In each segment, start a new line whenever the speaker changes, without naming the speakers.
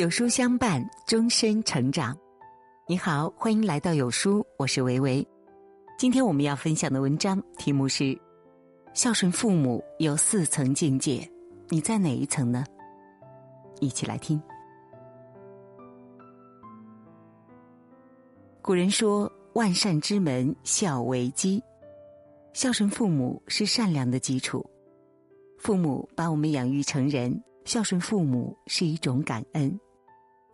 有书相伴，终身成长。你好，欢迎来到有书，我是维维。今天我们要分享的文章题目是：孝顺父母有四层境界，你在哪一层呢？一起来听。古人说：“万善之门，孝为基。”孝顺父母是善良的基础。父母把我们养育成人，孝顺父母是一种感恩。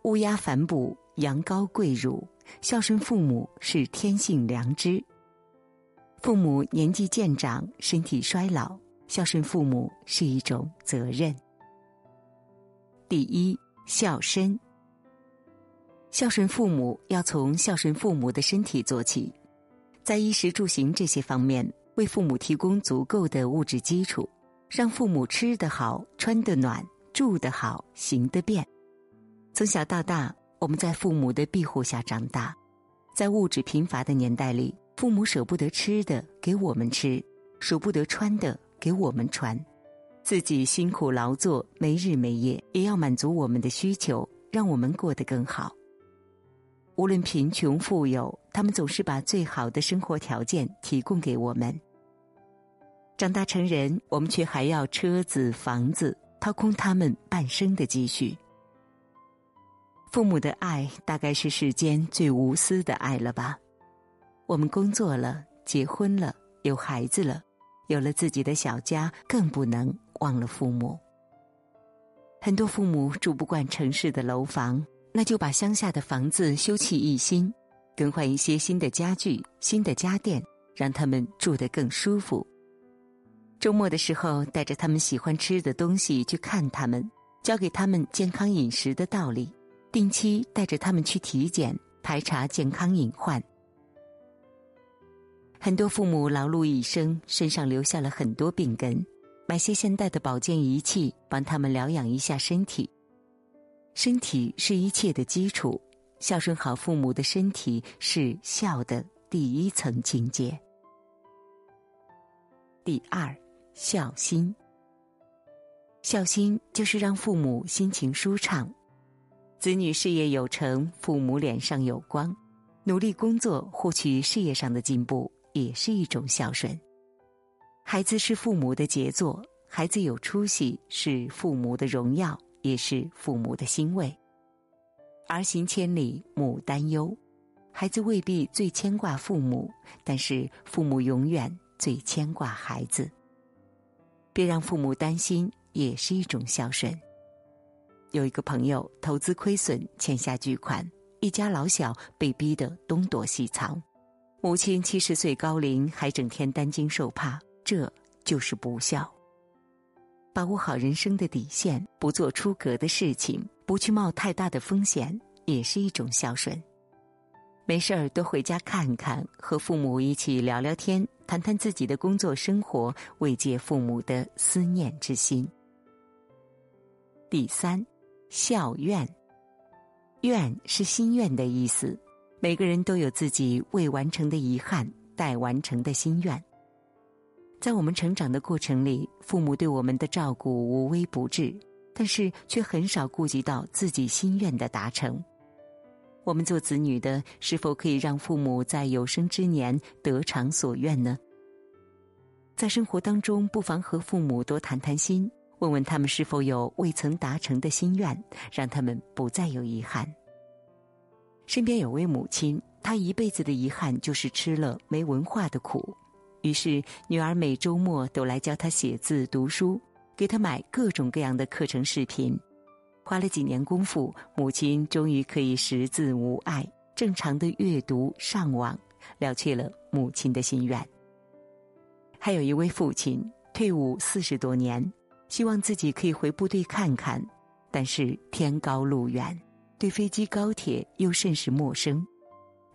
乌鸦反哺，羊羔跪乳，孝顺父母是天性良知。父母年纪渐长，身体衰老，孝顺父母是一种责任。第一，孝身。孝顺父母要从孝顺父母的身体做起，在衣食住行这些方面，为父母提供足够的物质基础，让父母吃得好、穿得暖、住得好、行得便。从小到大，我们在父母的庇护下长大，在物质贫乏的年代里，父母舍不得吃的给我们吃，舍不得穿的给我们穿，自己辛苦劳作没日没夜，也要满足我们的需求，让我们过得更好。无论贫穷富有，他们总是把最好的生活条件提供给我们。长大成人，我们却还要车子房子，掏空他们半生的积蓄。父母的爱大概是世间最无私的爱了吧？我们工作了，结婚了，有孩子了，有了自己的小家，更不能忘了父母。很多父母住不惯城市的楼房，那就把乡下的房子修葺一新，更换一些新的家具、新的家电，让他们住得更舒服。周末的时候，带着他们喜欢吃的东西去看他们，教给他们健康饮食的道理。定期带着他们去体检排查健康隐患。很多父母劳碌一生，身上留下了很多病根，买些现代的保健仪器，帮他们疗养一下身体。身体是一切的基础，孝顺好父母的身体是孝的第一层境界。第二，孝心。孝心就是让父母心情舒畅。子女事业有成，父母脸上有光，努力工作获取事业上的进步，也是一种孝顺。孩子是父母的杰作，孩子有出息是父母的荣耀，也是父母的欣慰。儿行千里母担忧，孩子未必最牵挂父母，但是父母永远最牵挂孩子。别让父母担心，也是一种孝顺。有一个朋友投资亏损，欠下巨款，一家老小被逼得东躲西藏。母亲七十岁高龄，还整天担惊受怕，这就是不孝。把握好人生的底线，不做出格的事情，不去冒太大的风险，也是一种孝顺。没事儿多回家看看，和父母一起聊聊天，谈谈自己的工作生活，慰藉父母的思念之心。第三。孝愿，愿是心愿的意思。每个人都有自己未完成的遗憾，待完成的心愿。在我们成长的过程里，父母对我们的照顾无微不至，但是却很少顾及到自己心愿的达成。我们做子女的，是否可以让父母在有生之年得偿所愿呢？在生活当中，不妨和父母多谈谈心。问问他们是否有未曾达成的心愿，让他们不再有遗憾。身边有位母亲，她一辈子的遗憾就是吃了没文化的苦，于是女儿每周末都来教她写字读书，给她买各种各样的课程视频。花了几年功夫，母亲终于可以识字无碍，正常的阅读上网，了却了母亲的心愿。还有一位父亲，退伍四十多年。希望自己可以回部队看看，但是天高路远，对飞机、高铁又甚是陌生。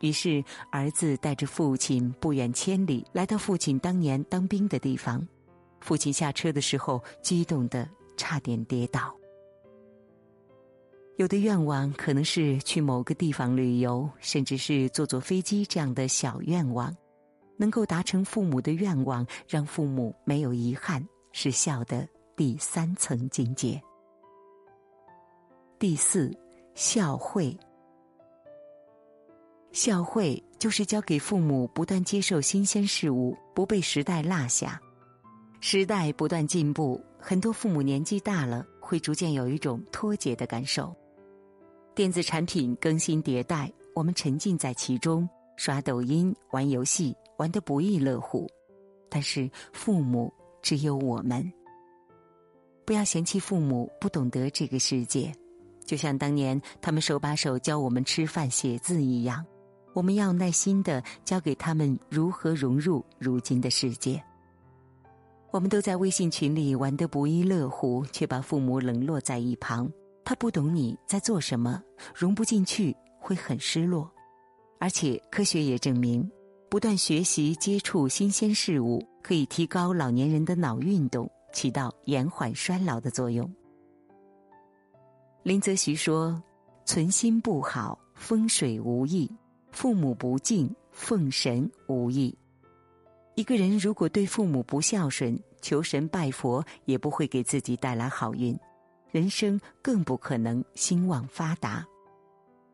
于是儿子带着父亲不远千里来到父亲当年当兵的地方。父亲下车的时候，激动的差点跌倒。有的愿望可能是去某个地方旅游，甚至是坐坐飞机这样的小愿望，能够达成父母的愿望，让父母没有遗憾，是孝的。第三层境界，第四，孝惠。孝惠就是教给父母不断接受新鲜事物，不被时代落下。时代不断进步，很多父母年纪大了，会逐渐有一种脱节的感受。电子产品更新迭代，我们沉浸在其中，刷抖音、玩游戏，玩得不亦乐乎。但是父母只有我们，不要嫌弃父母不懂得这个世界，就像当年他们手把手教我们吃饭、写字一样。我们要耐心的教给他们如何融入如今的世界。我们都在微信群里玩得不亦乐乎，却把父母冷落在一旁。他不懂你在做什么，融不进去，会很失落。而且科学也证明，不断学习、接触新鲜事物，可以提高老年人的脑运动，起到延缓衰老的作用。林则徐说：“存心不好，风水无益。”父母不敬，奉神无益。一个人如果对父母不孝顺，求神拜佛也不会给自己带来好运，人生更不可能兴旺发达。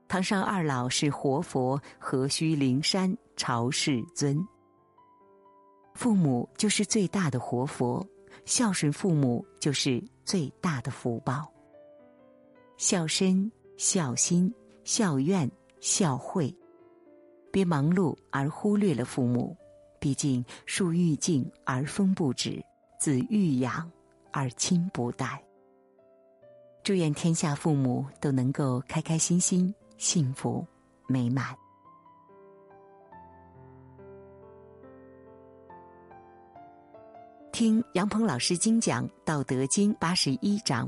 堂上二老是活佛，何须灵山朝世尊？父母就是最大的活佛，孝顺父母就是最大的福报。孝身、孝心、孝愿、孝惠。别忙碌而忽略了父母，毕竟树欲静而风不止，子欲养而亲不待。祝愿天下父母都能够开开心心、幸福美满。听杨鹏老师精讲《道德经》八十一章，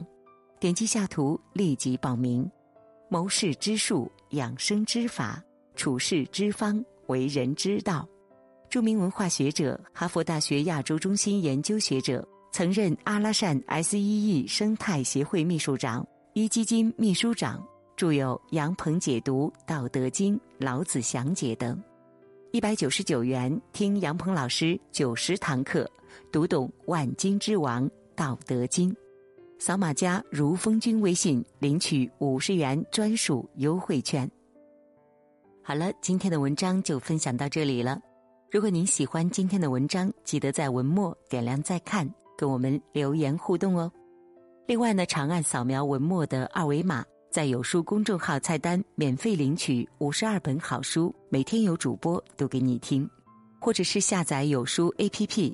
点击下图立即报名。谋事之术，养生之法。处世之方，为人之道。著名文化学者、哈佛大学亚洲中心研究学者，曾任阿拉善 S.E.E 生态协会秘书长、一基金秘书长，著有《杨鹏解读道德经》《老子详解》等。一百九十九元，听杨鹏老师九十堂课，读懂万经之王《道德经》。扫码加如风君微信，领取五十元专属优惠券。好了，今天的文章就分享到这里了。如果您喜欢今天的文章，记得在文末点亮再看，跟我们留言互动哦。另外呢，长按扫描文末的二维码，在有书公众号菜单免费领取五十二本好书，每天有主播读给你听；或者是下载有书 APP，